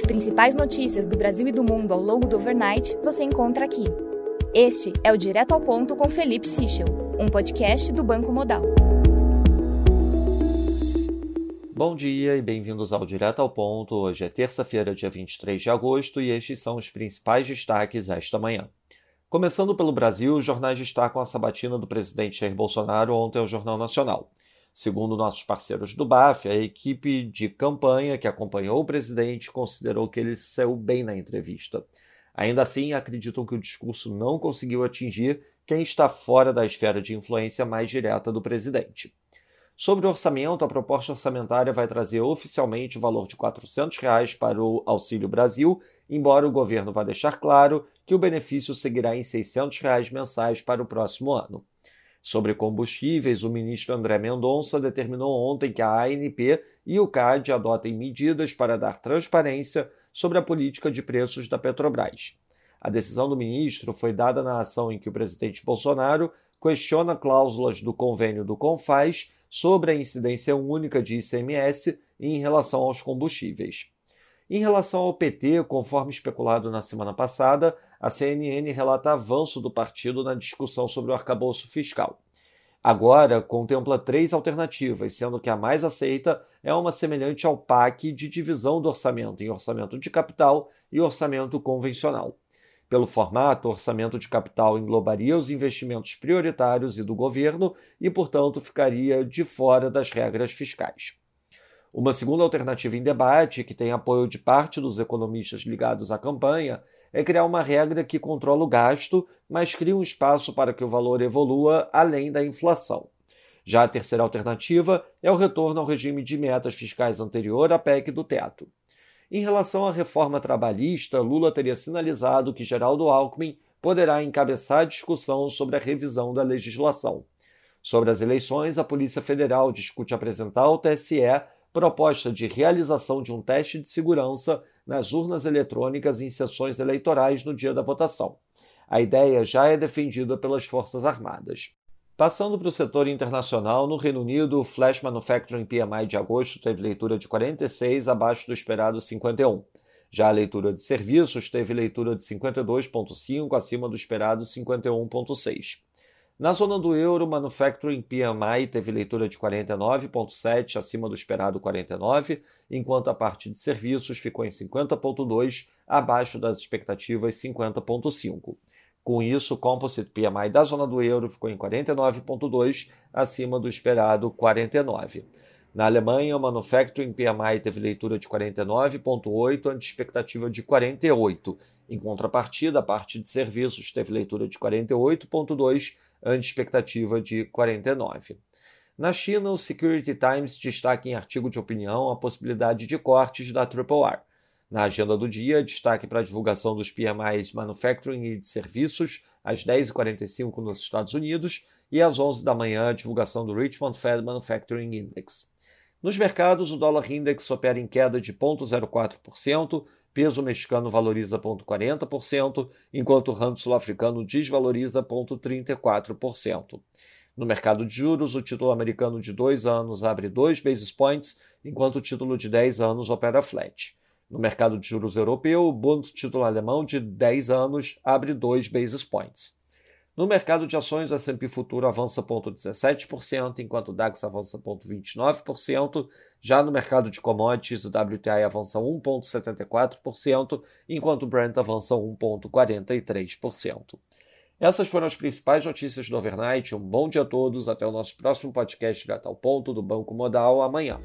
As principais notícias do Brasil e do mundo ao longo do overnight você encontra aqui. Este é o Direto ao Ponto com Felipe Sichel, um podcast do Banco Modal. Bom dia e bem-vindos ao Direto ao Ponto. Hoje é terça-feira, dia 23 de agosto, e estes são os principais destaques esta manhã. Começando pelo Brasil, os jornais destacam a sabatina do presidente Jair Bolsonaro ontem ao Jornal Nacional. Segundo nossos parceiros do BAF, a equipe de campanha que acompanhou o presidente considerou que ele saiu bem na entrevista. Ainda assim, acreditam que o discurso não conseguiu atingir quem está fora da esfera de influência mais direta do presidente. Sobre o orçamento, a proposta orçamentária vai trazer oficialmente o valor de 400 reais para o Auxílio Brasil, embora o governo vá deixar claro que o benefício seguirá em 600 reais mensais para o próximo ano. Sobre combustíveis, o ministro André Mendonça determinou ontem que a ANP e o CAD adotem medidas para dar transparência sobre a política de preços da Petrobras. A decisão do ministro foi dada na ação em que o presidente Bolsonaro questiona cláusulas do convênio do CONFAS sobre a incidência única de ICMS em relação aos combustíveis. Em relação ao PT, conforme especulado na semana passada, a CNN relata avanço do partido na discussão sobre o arcabouço fiscal. Agora contempla três alternativas, sendo que a mais aceita é uma semelhante ao PAC de divisão do orçamento em orçamento de capital e orçamento convencional. Pelo formato, o orçamento de capital englobaria os investimentos prioritários e do governo e, portanto, ficaria de fora das regras fiscais. Uma segunda alternativa em debate, que tem apoio de parte dos economistas ligados à campanha, é criar uma regra que controla o gasto, mas cria um espaço para que o valor evolua além da inflação. Já a terceira alternativa é o retorno ao regime de metas fiscais anterior à PEC do teto. Em relação à reforma trabalhista, Lula teria sinalizado que Geraldo Alckmin poderá encabeçar a discussão sobre a revisão da legislação. Sobre as eleições, a Polícia Federal discute apresentar ao TSE proposta de realização de um teste de segurança nas urnas eletrônicas em sessões eleitorais no dia da votação. A ideia já é defendida pelas Forças Armadas. Passando para o setor internacional, no Reino Unido, o Flash Manufacturing PMI de agosto teve leitura de 46, abaixo do esperado 51. Já a leitura de serviços teve leitura de 52,5, acima do esperado 51,6. Na zona do euro, Manufacturing PMI teve leitura de 49,7, acima do esperado 49, enquanto a parte de serviços ficou em 50,2, abaixo das expectativas 50,5. Com isso, o Composite PMI da zona do euro ficou em 49,2, acima do esperado 49. Na Alemanha, o Manufacturing PMI teve leitura de 49,8, ante expectativa de 48. Em contrapartida, a parte de serviços teve leitura de 48,2, ante expectativa de 49. Na China, o Security Times destaca em artigo de opinião a possibilidade de cortes da R. Na agenda do dia, destaque para a divulgação dos PMIs Manufacturing e de Serviços, às 10h45 nos Estados Unidos, e às 11 da manhã, a divulgação do Richmond Fed Manufacturing Index. Nos mercados, o dólar index opera em queda de 0,04%, peso mexicano valoriza 0,40%, enquanto o rand sul-africano desvaloriza 0,34%. No mercado de juros, o título americano de 2 anos abre 2 basis points, enquanto o título de 10 anos opera flat. No mercado de juros europeu, o Bund título alemão de 10 anos abre 2 basis points. No mercado de ações, o S&P Futuro avança 0,17%, enquanto o DAX avança 0,29%. Já no mercado de commodities, o WTI avança 1,74%, enquanto o Brent avança 1,43%. Essas foram as principais notícias do overnight. Um bom dia a todos. Até o nosso próximo podcast direto ao ponto do Banco Modal amanhã.